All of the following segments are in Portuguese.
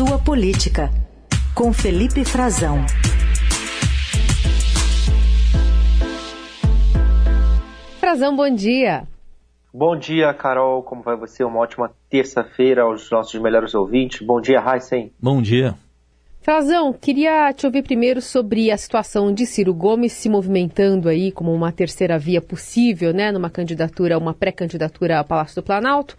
sua política, com Felipe Frazão. Frazão, bom dia. Bom dia, Carol. Como vai você? Uma ótima terça-feira aos nossos melhores ouvintes. Bom dia, Heisen. Bom dia. Frazão, queria te ouvir primeiro sobre a situação de Ciro Gomes se movimentando aí como uma terceira via possível, né, numa candidatura, uma pré-candidatura ao Palácio do Planalto.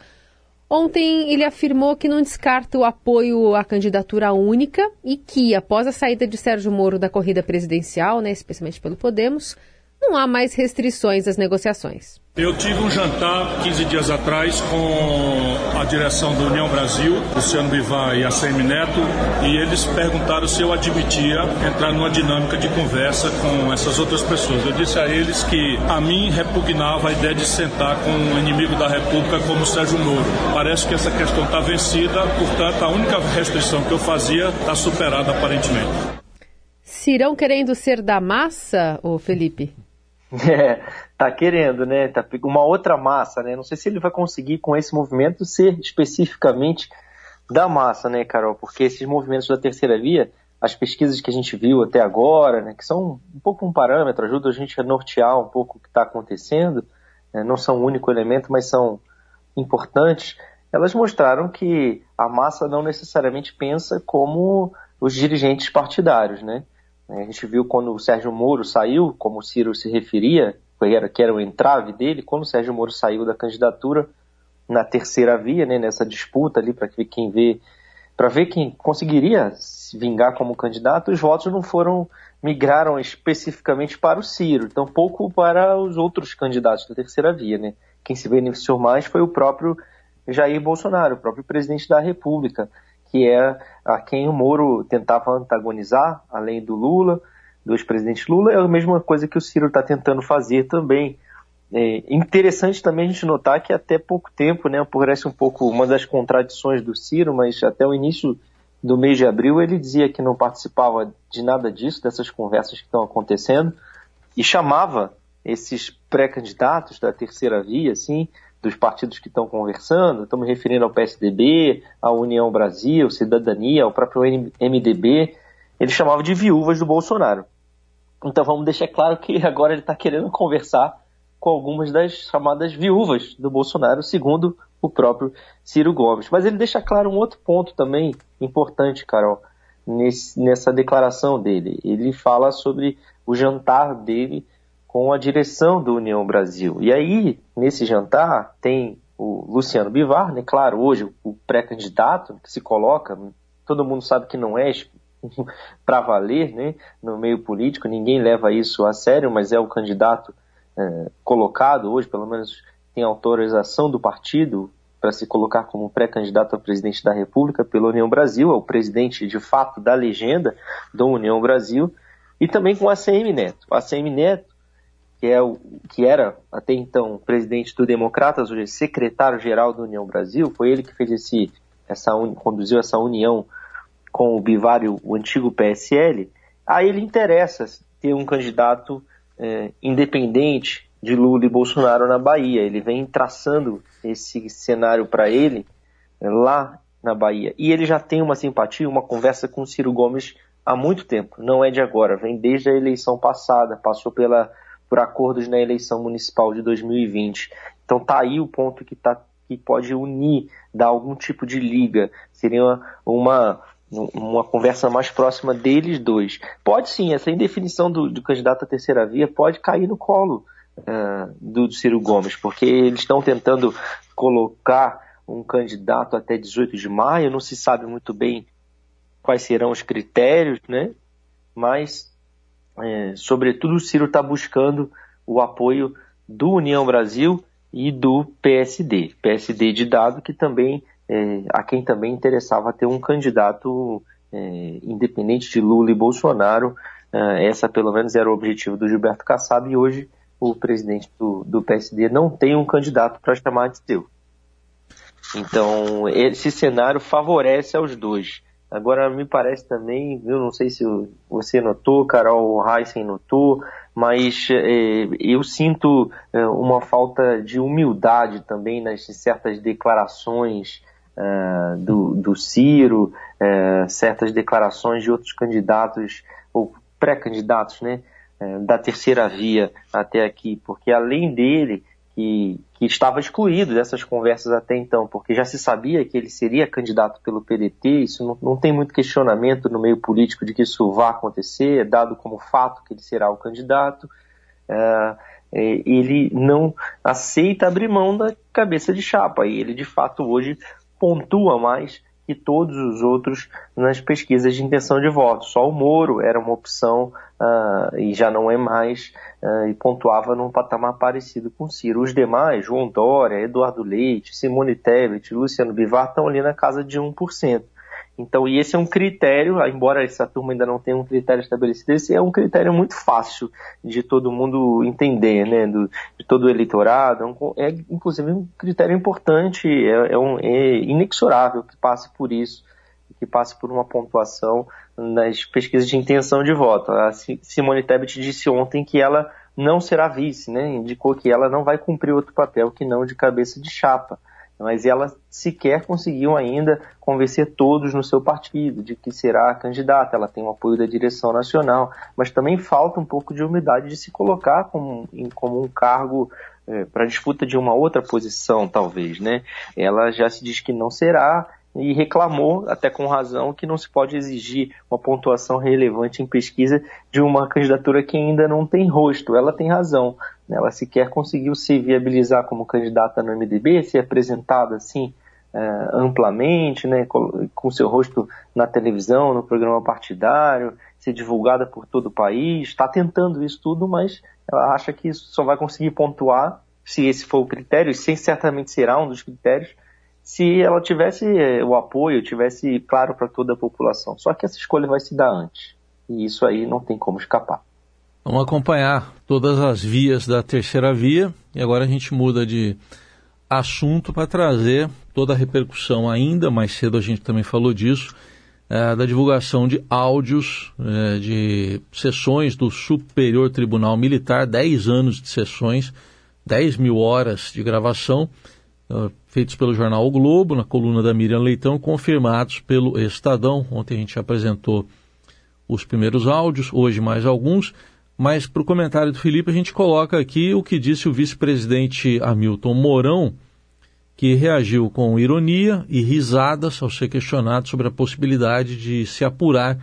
Ontem ele afirmou que não descarta o apoio à candidatura única e que, após a saída de Sérgio Moro da corrida presidencial, né, especialmente pelo Podemos, não há mais restrições às negociações. Eu tive um jantar 15 dias atrás com a direção da União Brasil, Luciano Bivar e a CM Neto, e eles perguntaram se eu admitia entrar numa dinâmica de conversa com essas outras pessoas. Eu disse a eles que a mim repugnava a ideia de sentar com um inimigo da República como Sérgio Moro. Parece que essa questão está vencida, portanto, a única restrição que eu fazia está superada aparentemente. Cirão querendo ser da massa, ô Felipe? É, tá querendo, né? Tá uma outra massa, né? Não sei se ele vai conseguir com esse movimento ser especificamente da massa, né, Carol? Porque esses movimentos da terceira via, as pesquisas que a gente viu até agora, né, que são um pouco um parâmetro, ajudam a gente a nortear um pouco o que está acontecendo, né, não são o único elemento, mas são importantes. Elas mostraram que a massa não necessariamente pensa como os dirigentes partidários, né? A gente viu quando o Sérgio Moro saiu, como o Ciro se referia, que era o entrave dele, quando o Sérgio Moro saiu da candidatura na terceira via, né, nessa disputa ali para quem vê, para ver quem conseguiria se vingar como candidato, os votos não foram migraram especificamente para o Ciro, tão pouco para os outros candidatos da terceira via, né? Quem se beneficiou mais foi o próprio Jair Bolsonaro, o próprio presidente da República que é a quem o Moro tentava antagonizar, além do Lula, do ex-presidente Lula, é a mesma coisa que o Ciro está tentando fazer também. É interessante também a gente notar que até pouco tempo, né, parece um pouco uma das contradições do Ciro, mas até o início do mês de abril ele dizia que não participava de nada disso, dessas conversas que estão acontecendo, e chamava esses pré-candidatos da terceira via, assim, dos partidos que estão conversando, estamos referindo ao PSDB, à União Brasil, Cidadania, ao próprio MDB, ele chamava de viúvas do Bolsonaro. Então vamos deixar claro que agora ele está querendo conversar com algumas das chamadas viúvas do Bolsonaro, segundo o próprio Ciro Gomes. Mas ele deixa claro um outro ponto também importante, Carol, nesse, nessa declaração dele. Ele fala sobre o jantar dele com a direção do União Brasil. E aí, nesse jantar, tem o Luciano Bivar, né? Claro, hoje o pré-candidato que se coloca, todo mundo sabe que não é para valer, né? No meio político, ninguém leva isso a sério, mas é o candidato é, colocado hoje, pelo menos tem autorização do partido para se colocar como pré-candidato a presidente da República pela União Brasil, é o presidente de fato da legenda da União Brasil, e também com a ACM Neto. A ACM Neto que, é o, que era até então presidente do Democratas, hoje secretário-geral da União Brasil, foi ele que fez esse, essa conduziu essa união com o Bivário, o antigo PSL, a ele interessa ter um candidato é, independente de Lula e Bolsonaro na Bahia. Ele vem traçando esse cenário para ele é, lá na Bahia. E ele já tem uma simpatia, uma conversa com Ciro Gomes há muito tempo, não é de agora, vem desde a eleição passada, passou pela por acordos na eleição municipal de 2020. Então tá aí o ponto que, tá, que pode unir, dar algum tipo de liga. Seria uma, uma, uma conversa mais próxima deles dois. Pode sim, essa indefinição do, do candidato à terceira via pode cair no colo uh, do Ciro Gomes, porque eles estão tentando colocar um candidato até 18 de maio, não se sabe muito bem quais serão os critérios, né? Mas é, sobretudo o Ciro está buscando o apoio do União Brasil e do PSD, PSD de dado que também é, a quem também interessava ter um candidato é, independente de Lula e Bolsonaro. É, essa pelo menos era o objetivo do Gilberto Kassab e hoje o presidente do, do PSD não tem um candidato para chamar de seu. Então esse cenário favorece aos dois. Agora, me parece também, eu não sei se você notou, Carol Heisen notou, mas é, eu sinto é, uma falta de humildade também nas certas declarações uh, do, do Ciro, é, certas declarações de outros candidatos ou pré-candidatos, né, é, da terceira via até aqui, porque além dele, que, que estava excluído dessas conversas até então, porque já se sabia que ele seria candidato pelo PDT, isso não, não tem muito questionamento no meio político de que isso vá acontecer, dado como fato que ele será o candidato. É, é, ele não aceita abrir mão da cabeça de chapa e ele de fato hoje pontua mais que todos os outros nas pesquisas de intenção de voto. Só o Moro era uma opção uh, e já não é mais uh, e pontuava num patamar parecido com Ciro. Os demais, João Dória, Eduardo Leite, Simone Tebet, Luciano Bivar, estão ali na casa de 1%. Então, e esse é um critério, embora essa turma ainda não tenha um critério estabelecido, esse é um critério muito fácil de todo mundo entender, né, do, de todo o eleitorado, é, é inclusive um critério importante, é, é, um, é inexorável que passe por isso, que passe por uma pontuação nas pesquisas de intenção de voto. A Simone Tebet disse ontem que ela não será vice, né, indicou que ela não vai cumprir outro papel que não de cabeça de chapa mas ela sequer conseguiu ainda convencer todos no seu partido de que será candidata. Ela tem o apoio da direção nacional, mas também falta um pouco de humildade de se colocar como, como um cargo é, para disputa de uma outra posição, talvez, né? Ela já se diz que não será e reclamou, até com razão, que não se pode exigir uma pontuação relevante em pesquisa de uma candidatura que ainda não tem rosto. Ela tem razão. Né? Ela sequer conseguiu se viabilizar como candidata no MDB, ser apresentada assim é, amplamente, né, com seu rosto na televisão, no programa partidário, ser divulgada por todo o país. Está tentando isso tudo, mas ela acha que isso só vai conseguir pontuar se esse for o critério, e sem certamente será um dos critérios, se ela tivesse é, o apoio, tivesse claro para toda a população. Só que essa escolha vai se dar antes. E isso aí não tem como escapar. Vamos acompanhar todas as vias da terceira via e agora a gente muda de assunto para trazer toda a repercussão ainda mais cedo a gente também falou disso é, da divulgação de áudios é, de sessões do Superior Tribunal Militar 10 anos de sessões 10 mil horas de gravação é, feitos pelo jornal o Globo na coluna da Miriam Leitão confirmados pelo Estadão. Ontem a gente apresentou os primeiros áudios hoje mais alguns mas para o comentário do Felipe, a gente coloca aqui o que disse o vice-presidente Hamilton Mourão, que reagiu com ironia e risadas ao ser questionado sobre a possibilidade de se apurar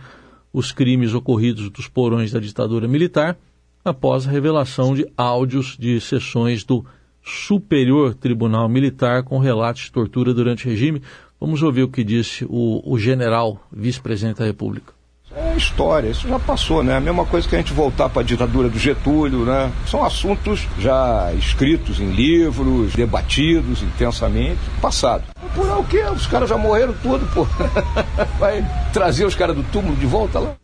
os crimes ocorridos dos porões da ditadura militar após a revelação de áudios de sessões do Superior Tribunal Militar com relatos de tortura durante o regime. Vamos ouvir o que disse o, o general vice-presidente da República. É história, isso já passou, né? A mesma coisa que a gente voltar para a ditadura do Getúlio, né? São assuntos já escritos em livros, debatidos intensamente, passado. Por o quê? Os caras já morreram tudo, pô. Vai trazer os caras do túmulo de volta lá?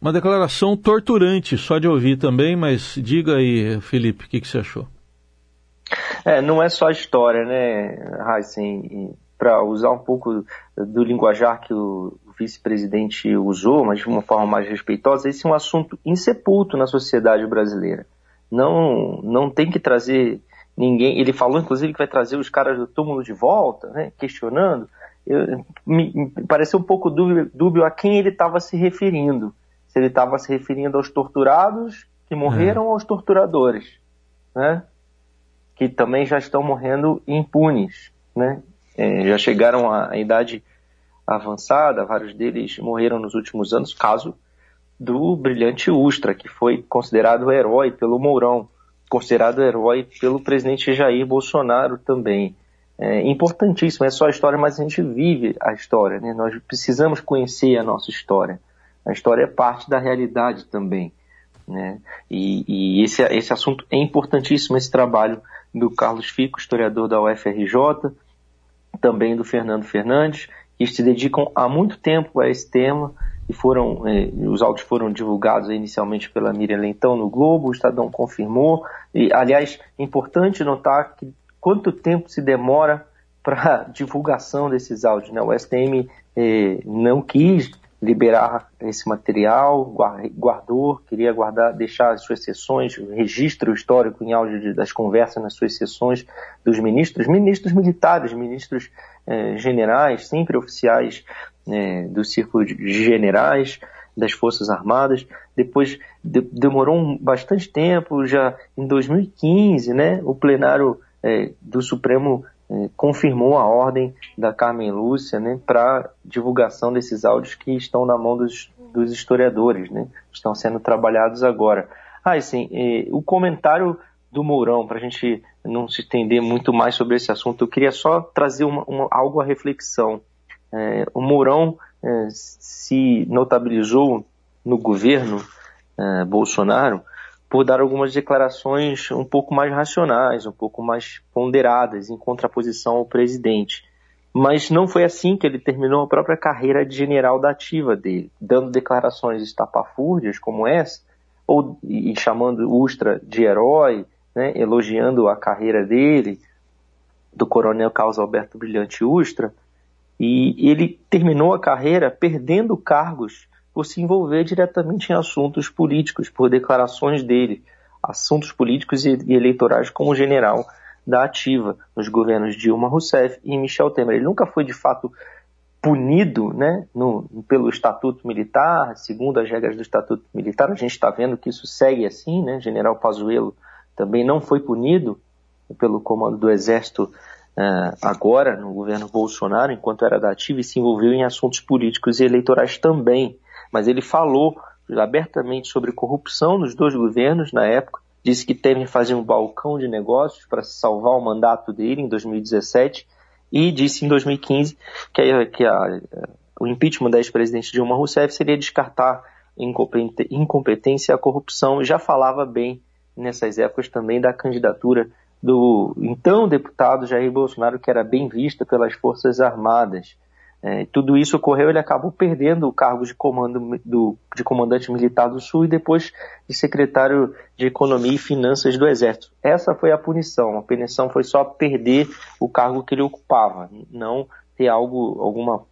Uma declaração torturante, só de ouvir também, mas diga aí, Felipe, o que, que você achou? É, não é só história, né, Heisen? Para usar um pouco do linguajar que o vice-presidente usou, mas de uma forma mais respeitosa, esse é um assunto insepulto na sociedade brasileira. Não, não tem que trazer ninguém. Ele falou, inclusive, que vai trazer os caras do túmulo de volta, né, questionando. Eu, me, me pareceu um pouco dúbio, dúbio a quem ele estava se referindo. Se ele estava se referindo aos torturados que morreram ou aos torturadores, né? Que também já estão morrendo impunes, né? É, já chegaram à idade avançada, vários deles morreram nos últimos anos, caso do brilhante Ustra, que foi considerado herói pelo Mourão, considerado herói pelo presidente Jair Bolsonaro também. É importantíssimo, é só a história, mas a gente vive a história, né? nós precisamos conhecer a nossa história. A história é parte da realidade também. Né? E, e esse, esse assunto é importantíssimo, esse trabalho do Carlos Fico, historiador da UFRJ, também do Fernando Fernandes, que se dedicam há muito tempo a esse tema e foram eh, os áudios foram divulgados inicialmente pela Miriam Lentão no Globo, o Estadão confirmou e aliás é importante notar que quanto tempo se demora para divulgação desses áudios, né? O STM eh, não quis liberar esse material, guardou, queria guardar, deixar as suas sessões, registro histórico em áudio das conversas nas suas sessões dos ministros, ministros militares, ministros eh, generais, sempre oficiais né, do círculo de generais das Forças Armadas. Depois de, demorou um, bastante tempo, já em 2015, né, o plenário é, do Supremo confirmou a ordem da Carmen Lúcia né, para divulgação desses áudios que estão na mão dos, dos historiadores, né, estão sendo trabalhados agora. Ah, assim, é, o comentário do Mourão, para a gente não se estender muito mais sobre esse assunto, eu queria só trazer uma, uma, algo à reflexão. É, o Mourão é, se notabilizou no governo é, Bolsonaro por dar algumas declarações um pouco mais racionais, um pouco mais ponderadas, em contraposição ao presidente. Mas não foi assim que ele terminou a própria carreira de general da ativa dele, dando declarações estapafúrdias como essa, ou e chamando Ustra de herói, né, elogiando a carreira dele, do coronel Carlos Alberto Brilhante Ustra, e ele terminou a carreira perdendo cargos por se envolver diretamente em assuntos políticos, por declarações dele, assuntos políticos e eleitorais como general da ativa nos governos Dilma Rousseff e Michel Temer. Ele nunca foi de fato punido né, no, pelo Estatuto Militar, segundo as regras do Estatuto Militar, a gente está vendo que isso segue assim, né? General Pazuello também não foi punido pelo comando do Exército uh, agora, no governo Bolsonaro, enquanto era da ativa, e se envolveu em assuntos políticos e eleitorais também. Mas ele falou abertamente sobre corrupção nos dois governos na época, disse que Temer fazia um balcão de negócios para salvar o mandato dele em 2017 e disse em 2015 que, a, que a, o impeachment da ex-presidente Dilma Rousseff seria descartar incompetência e a corrupção. Já falava bem nessas épocas também da candidatura do então deputado Jair Bolsonaro, que era bem vista pelas Forças Armadas. É, tudo isso ocorreu, ele acabou perdendo o cargo de, comando do, de comandante militar do Sul e depois de secretário de Economia e Finanças do Exército. Essa foi a punição. A punição foi só perder o cargo que ele ocupava, não ter algo, alguma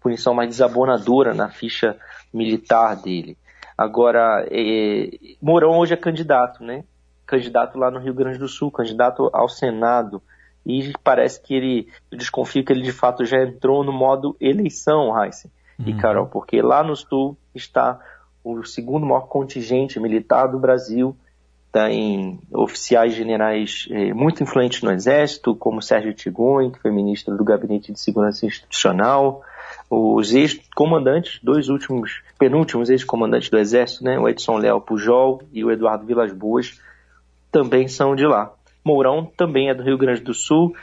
punição mais desabonadora na ficha militar dele. Agora, é, Mourão hoje é candidato, né? Candidato lá no Rio Grande do Sul, candidato ao Senado. E parece que ele, eu desconfio que ele de fato já entrou no modo eleição, Heisen uhum. e Carol, porque lá no Sul está o segundo maior contingente militar do Brasil, tem oficiais generais eh, muito influentes no Exército, como Sérgio Tigon, que foi ministro do Gabinete de Segurança Institucional, os ex-comandantes, dois últimos, penúltimos ex-comandantes do Exército, né, o Edson Léo Pujol e o Eduardo Vilas Boas, também são de lá. Mourão também é do Rio Grande do Sul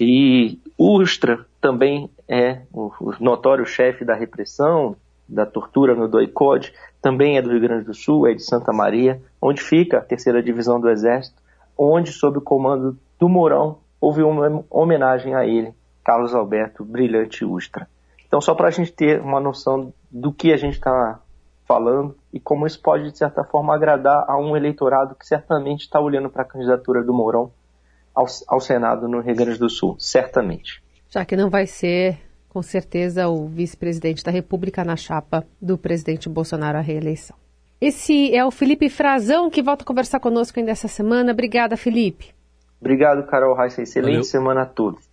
e Ustra também é o notório chefe da repressão, da tortura no Doicode, também é do Rio Grande do Sul, é de Santa Maria, onde fica a terceira divisão do Exército, onde, sob o comando do Mourão, houve uma homenagem a ele, Carlos Alberto Brilhante Ustra. Então, só para a gente ter uma noção do que a gente está falando e como isso pode, de certa forma, agradar a um eleitorado que certamente está olhando para a candidatura do Mourão ao, ao Senado no Rio Grande do Sul, certamente. Já que não vai ser, com certeza, o vice-presidente da República na chapa do presidente Bolsonaro à reeleição. Esse é o Felipe Frazão que volta a conversar conosco ainda essa semana. Obrigada, Felipe. Obrigado, Carol Reis. Excelente Valeu. semana a todos.